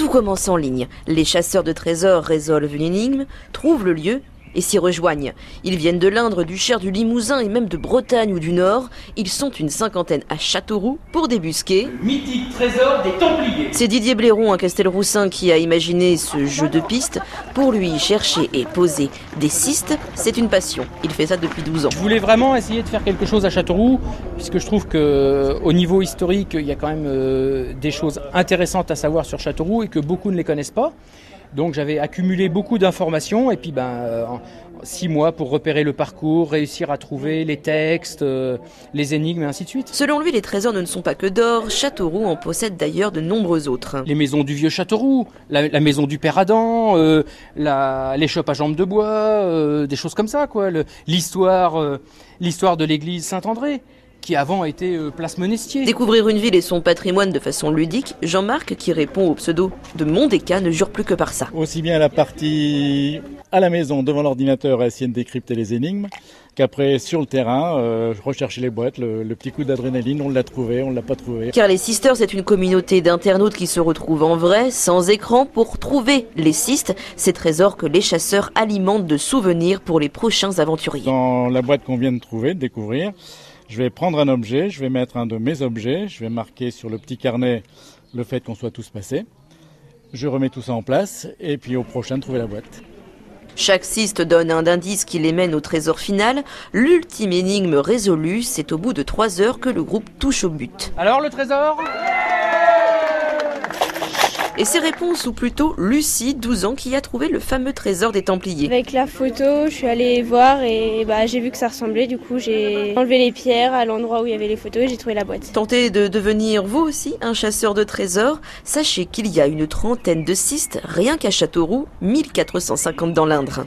Tout commence en ligne. Les chasseurs de trésors résolvent une énigme, trouvent le lieu et s'y rejoignent. Ils viennent de l'Indre, du Cher, du Limousin et même de Bretagne ou du Nord. Ils sont une cinquantaine à Châteauroux pour débusquer. Mythique trésor des Templiers. C'est Didier Blairon à Castelroussin qui a imaginé ce jeu de pistes. Pour lui, chercher et poser des cystes, c'est une passion. Il fait ça depuis 12 ans. Je voulais vraiment essayer de faire quelque chose à Châteauroux, puisque je trouve que au niveau historique, il y a quand même euh, des choses intéressantes à savoir sur Châteauroux et que beaucoup ne les connaissent pas. Donc j'avais accumulé beaucoup d'informations et puis ben euh, six mois pour repérer le parcours, réussir à trouver les textes, euh, les énigmes et ainsi de suite. Selon lui, les trésors ne sont pas que d'or. Châteauroux en possède d'ailleurs de nombreux autres. Les maisons du vieux Châteauroux, la, la maison du Père Adam, euh, la, chopes à jambes de bois, des choses comme ça quoi. Le- L'histoire, l'histoire de l'église Saint-André qui avant était euh, place Monestier. Découvrir une ville et son patrimoine de façon ludique, Jean-Marc, qui répond au pseudo de Mondéca, ne jure plus que par ça. Aussi bien la partie à la maison devant l'ordinateur à essayer de décrypter les énigmes qu'après sur le terrain euh, rechercher les boîtes, le, le petit coup d'adrénaline, on l'a trouvé, on l'a pas trouvé. Car les Sisters, c'est une communauté d'internautes qui se retrouvent en vrai, sans écran, pour trouver les cystes, ces trésors que les chasseurs alimentent de souvenirs pour les prochains aventuriers. Dans la boîte qu'on vient de trouver, de découvrir, je vais prendre un objet, je vais mettre un de mes objets, je vais marquer sur le petit carnet le fait qu'on soit tous passés. Je remets tout ça en place et puis au prochain trouver la boîte. Chaque cyste donne un indice qui les mène au trésor final. L'ultime énigme résolue, c'est au bout de trois heures que le groupe touche au but. Alors le trésor? Et ses réponses, ou plutôt Lucie, 12 ans, qui a trouvé le fameux trésor des Templiers. Avec la photo, je suis allée voir et bah, j'ai vu que ça ressemblait. Du coup, j'ai enlevé les pierres à l'endroit où il y avait les photos et j'ai trouvé la boîte. Tentez de devenir vous aussi un chasseur de trésors. Sachez qu'il y a une trentaine de cystes rien qu'à Châteauroux, 1450 dans l'Indre.